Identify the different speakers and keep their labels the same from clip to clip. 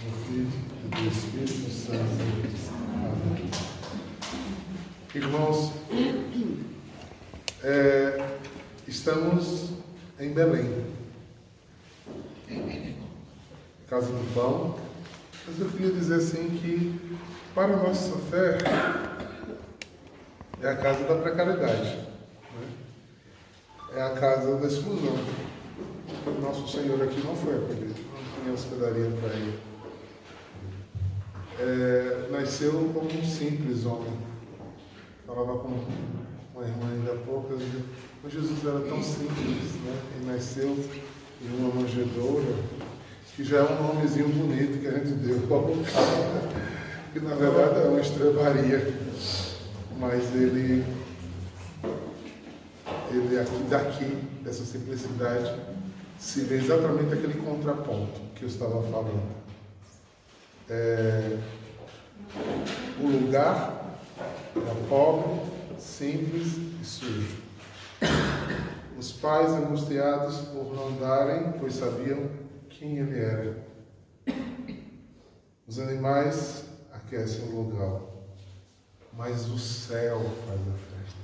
Speaker 1: do Filho e do Espírito Santo. Amém. Irmãos, é, estamos em Belém, Casa do Pão, mas eu queria dizer assim que para a nossa fé é a casa da precariedade, né? é a casa da exclusão. Nosso Senhor aqui não foi acolhido, não tinha hospedaria para ele. É, nasceu como um simples homem. Falava com uma irmã ainda há pouco, mas Jesus era tão simples, né? Ele nasceu em uma manjedoura, que já é um nomezinho bonito que a gente deu que na verdade é uma estrebaria. Mas ele, ele aqui daqui, dessa simplicidade, se vê exatamente aquele contraponto que eu estava falando. É, o lugar era pobre, simples e sujo. Os pais angustiados por não darem, pois sabiam quem ele era. Os animais aquecem o lugar, mas o céu faz a festa.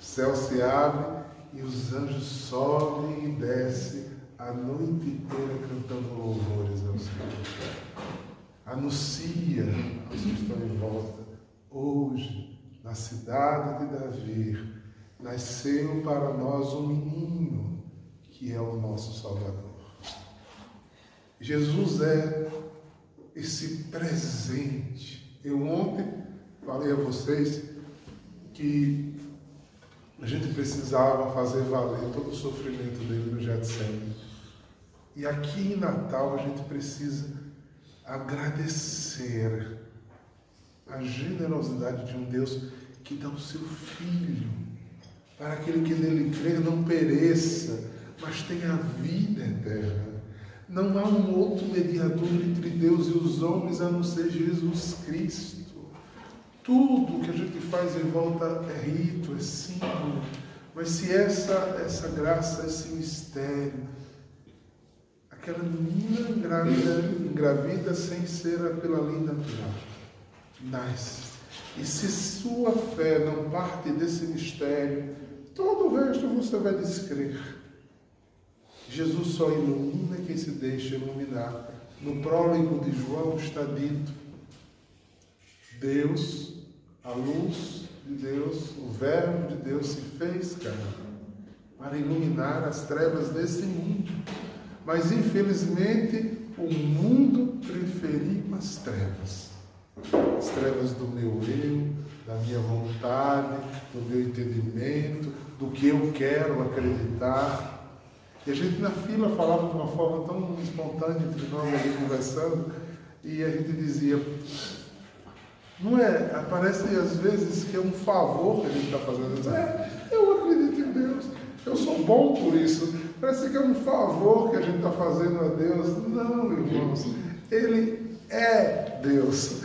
Speaker 1: O céu se abre e os anjos sobem e descem a noite inteira cantando louvores ao Senhor. Anuncia aos que estão em volta, hoje, na cidade de Davi, nasceu para nós um menino, que é o nosso Salvador. Jesus é esse presente. Eu ontem falei a vocês que a gente precisava fazer valer todo o sofrimento dele no Getsemane. E aqui em Natal a gente precisa agradecer a generosidade de um Deus que dá o seu Filho para aquele que nele crer não pereça, mas tenha vida eterna. Não há um outro mediador entre Deus e os homens a não ser Jesus Cristo. Tudo que a gente faz em volta é rito, é símbolo. Mas se essa, essa graça, esse mistério, aquela menina engravida, engravida sem ser pela lei natural, nasce. E se sua fé não parte desse mistério, todo o resto você vai descrer. Jesus só ilumina quem se deixa iluminar. No prólogo de João está dito: Deus, a luz de Deus, o Verbo de Deus se fez carne para iluminar as trevas desse mundo. Mas infelizmente o mundo preferiu as trevas. As trevas do meu eu, da minha vontade, do meu entendimento, do que eu quero acreditar. E a gente na fila falava de uma forma tão espontânea entre nós ali conversando, e a gente dizia, não é, parece às vezes que é um favor que a gente está fazendo. É, eu acredito em Deus, eu sou bom por isso. Parece que é um favor que a gente está fazendo a Deus. Não, irmãos, Ele é Deus.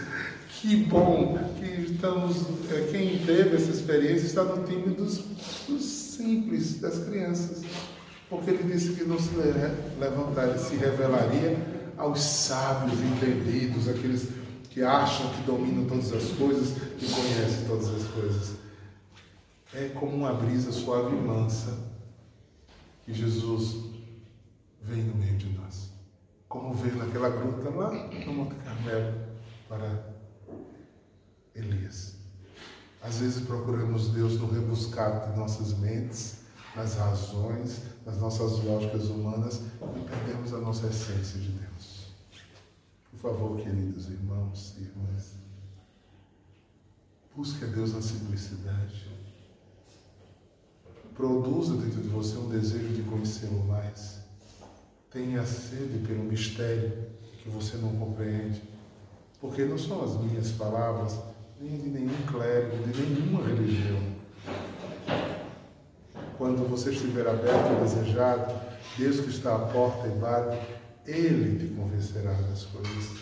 Speaker 1: Que bom que estamos, é, quem teve essa experiência está no time dos, dos simples, das crianças porque ele disse que não se levantaria, se revelaria aos sábios entendidos, aqueles que acham que dominam todas as coisas, que conhecem todas as coisas. É como uma brisa suave e mansa que Jesus vem no meio de nós. Como veio naquela gruta lá no Monte Carmelo para Elias. Às vezes procuramos Deus no rebuscado de nossas mentes, nas razões, nas nossas lógicas humanas e perdemos a nossa essência de Deus. Por favor, queridos irmãos e irmãs, busque a Deus na simplicidade. Produza dentro de você um desejo de conhecê-lo mais. Tenha sede pelo mistério que você não compreende. Porque não são as minhas palavras, nem de nenhum clérigo, de nenhuma religião quando você estiver aberto e desejado, Deus que está à porta e bate, Ele te convencerá das coisas.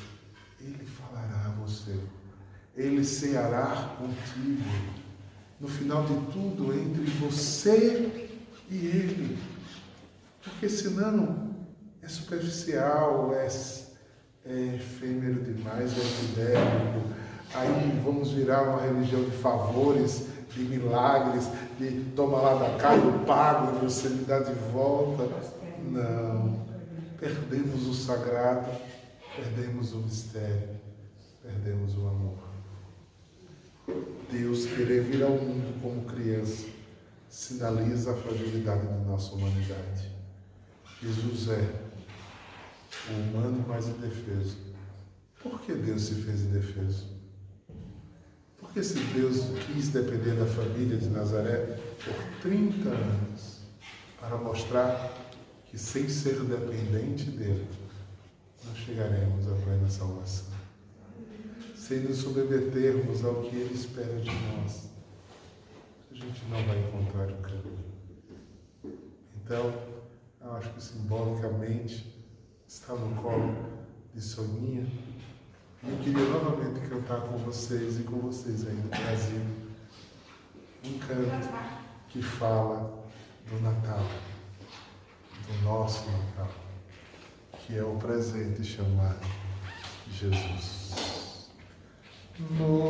Speaker 1: Ele falará a você. Ele ceará contigo. No final de tudo, entre você e Ele. Porque senão é superficial, é, evangélico, aí vamos virar uma religião de favores, de milagres, de toma lá da cá, eu pago e você me dá de volta. Não. Perdemos o sagrado, perdemos o mistério, perdemos o amor. Deus querer vir ao mundo como criança sinaliza a fragilidade da nossa humanidade. Jesus é o humano mais indefeso. Por que Deus se fez indefeso? Porque se Deus quis depender da família de Nazaré por 30 anos para mostrar que sem ser dependente dele, nós chegaremos à plena salvação. Sem nos submetermos ao que ele espera de nós, a gente não vai encontrar o caminho. Então, eu acho que simbolicamente está no colo de Soninha. E eu queria novamente cantar com vocês e com vocês aí do Brasil um canto que fala do Natal, do nosso Natal, que é o presente chamado Jesus. Noite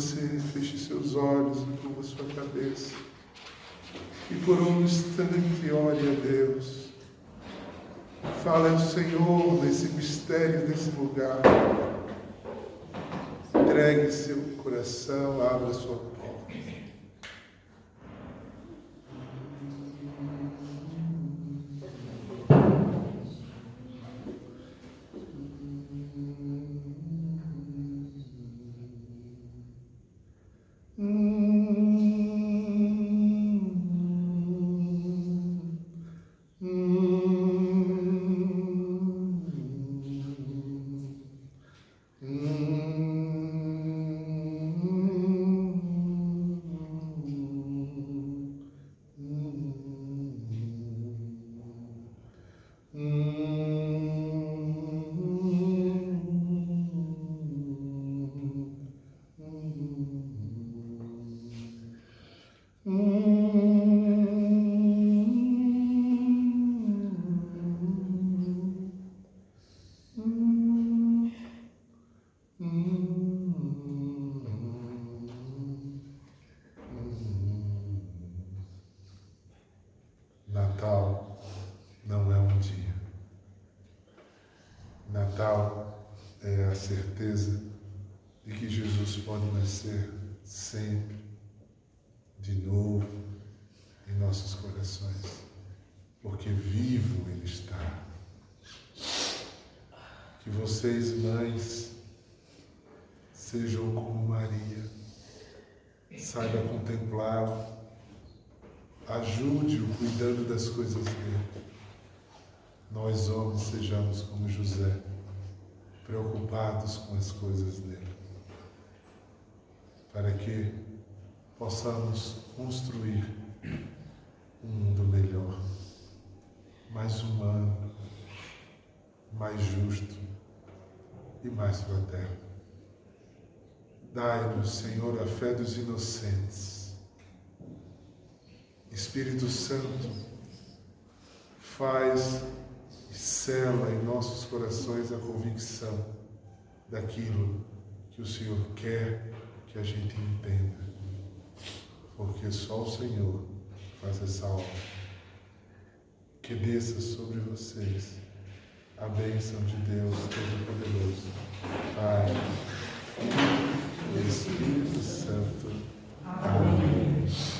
Speaker 1: você feche seus olhos e curva sua cabeça. E por um instante ore a Deus. Fale ao Senhor nesse mistério desse lugar. Entregue seu coração, abra sua É a certeza de que Jesus pode nascer sempre, de novo, em nossos corações, porque vivo Ele está. Que vocês, mães, sejam como Maria, saiba contemplá-lo, ajude-o cuidando das coisas dele. Nós, homens, sejamos como José, preocupados com as coisas dele, para que possamos construir um mundo melhor, mais humano, mais justo e mais fraterno. Dai-nos, Senhor, a fé dos inocentes. Espírito Santo, faz sela em nossos corações a convicção daquilo que o Senhor quer que a gente entenda. Porque só o Senhor faz essa obra. Que desça sobre vocês a bênção de Deus Todo-Poderoso, Pai, Espírito Santo. Amém.